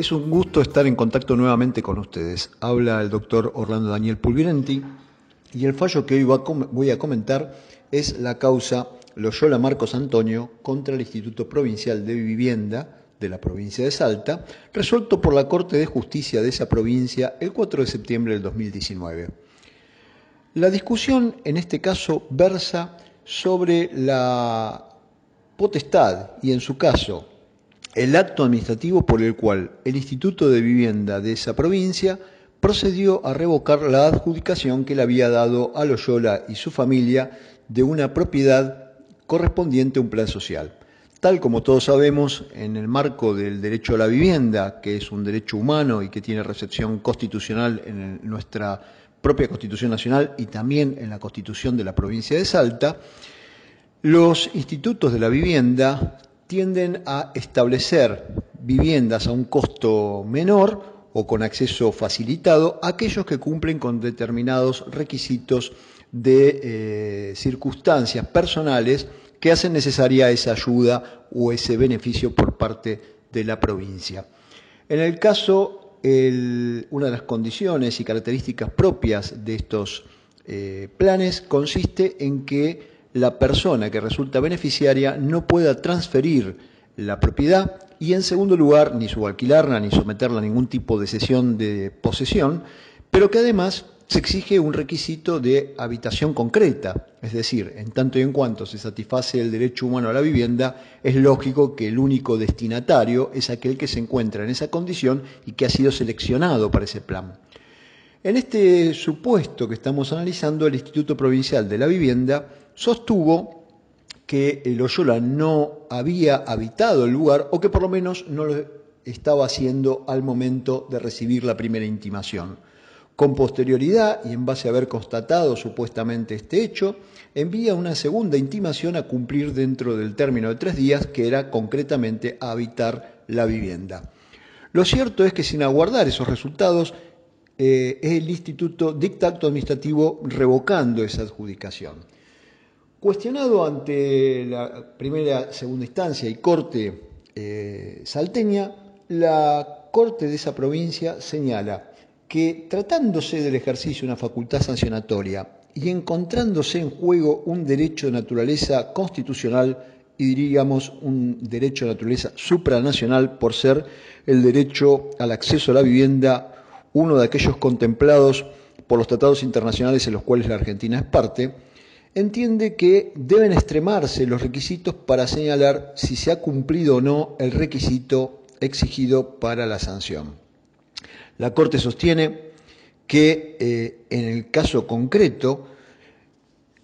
Es un gusto estar en contacto nuevamente con ustedes. Habla el doctor Orlando Daniel Pulvirenti y el fallo que hoy voy a comentar es la causa Loyola Marcos Antonio contra el Instituto Provincial de Vivienda de la provincia de Salta, resuelto por la Corte de Justicia de esa provincia el 4 de septiembre del 2019. La discusión en este caso versa sobre la potestad y en su caso el acto administrativo por el cual el Instituto de Vivienda de esa provincia procedió a revocar la adjudicación que le había dado a Loyola y su familia de una propiedad correspondiente a un plan social. Tal como todos sabemos, en el marco del derecho a la vivienda, que es un derecho humano y que tiene recepción constitucional en nuestra propia Constitución Nacional y también en la Constitución de la provincia de Salta, los institutos de la vivienda tienden a establecer viviendas a un costo menor o con acceso facilitado a aquellos que cumplen con determinados requisitos de eh, circunstancias personales que hacen necesaria esa ayuda o ese beneficio por parte de la provincia. En el caso, una de las condiciones y características propias de estos eh, planes consiste en que la persona que resulta beneficiaria no pueda transferir la propiedad y en segundo lugar ni subalquilarla ni someterla a ningún tipo de cesión de posesión, pero que además se exige un requisito de habitación concreta, es decir, en tanto y en cuanto se satisface el derecho humano a la vivienda, es lógico que el único destinatario es aquel que se encuentra en esa condición y que ha sido seleccionado para ese plan. En este supuesto que estamos analizando, el Instituto Provincial de la Vivienda sostuvo que Loyola no había habitado el lugar o que por lo menos no lo estaba haciendo al momento de recibir la primera intimación. Con posterioridad, y en base a haber constatado supuestamente este hecho, envía una segunda intimación a cumplir dentro del término de tres días, que era concretamente habitar la vivienda. Lo cierto es que sin aguardar esos resultados, eh, el instituto dicta acto administrativo revocando esa adjudicación. Cuestionado ante la primera, segunda instancia y corte eh, salteña, la corte de esa provincia señala que tratándose del ejercicio de una facultad sancionatoria y encontrándose en juego un derecho de naturaleza constitucional y diríamos un derecho de naturaleza supranacional por ser el derecho al acceso a la vivienda, uno de aquellos contemplados por los tratados internacionales en los cuales la Argentina es parte, entiende que deben extremarse los requisitos para señalar si se ha cumplido o no el requisito exigido para la sanción. La Corte sostiene que eh, en el caso concreto,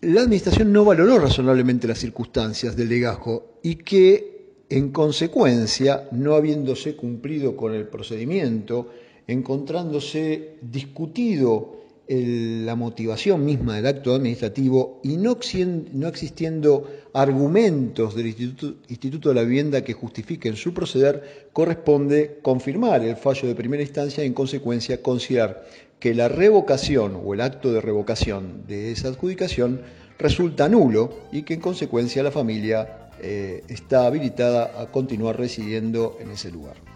la Administración no valoró razonablemente las circunstancias del legajo y que, en consecuencia, no habiéndose cumplido con el procedimiento, encontrándose discutido la motivación misma del acto administrativo y no, existiendo argumentos del Instituto, de la Vivienda que justifiquen su proceder, corresponde confirmar el fallo de primera instancia y en consecuencia considerar que la revocación o el acto de revocación de esa adjudicación resulta nulo y que en consecuencia la familia eh, está habilitada a continuar residiendo en ese lugar.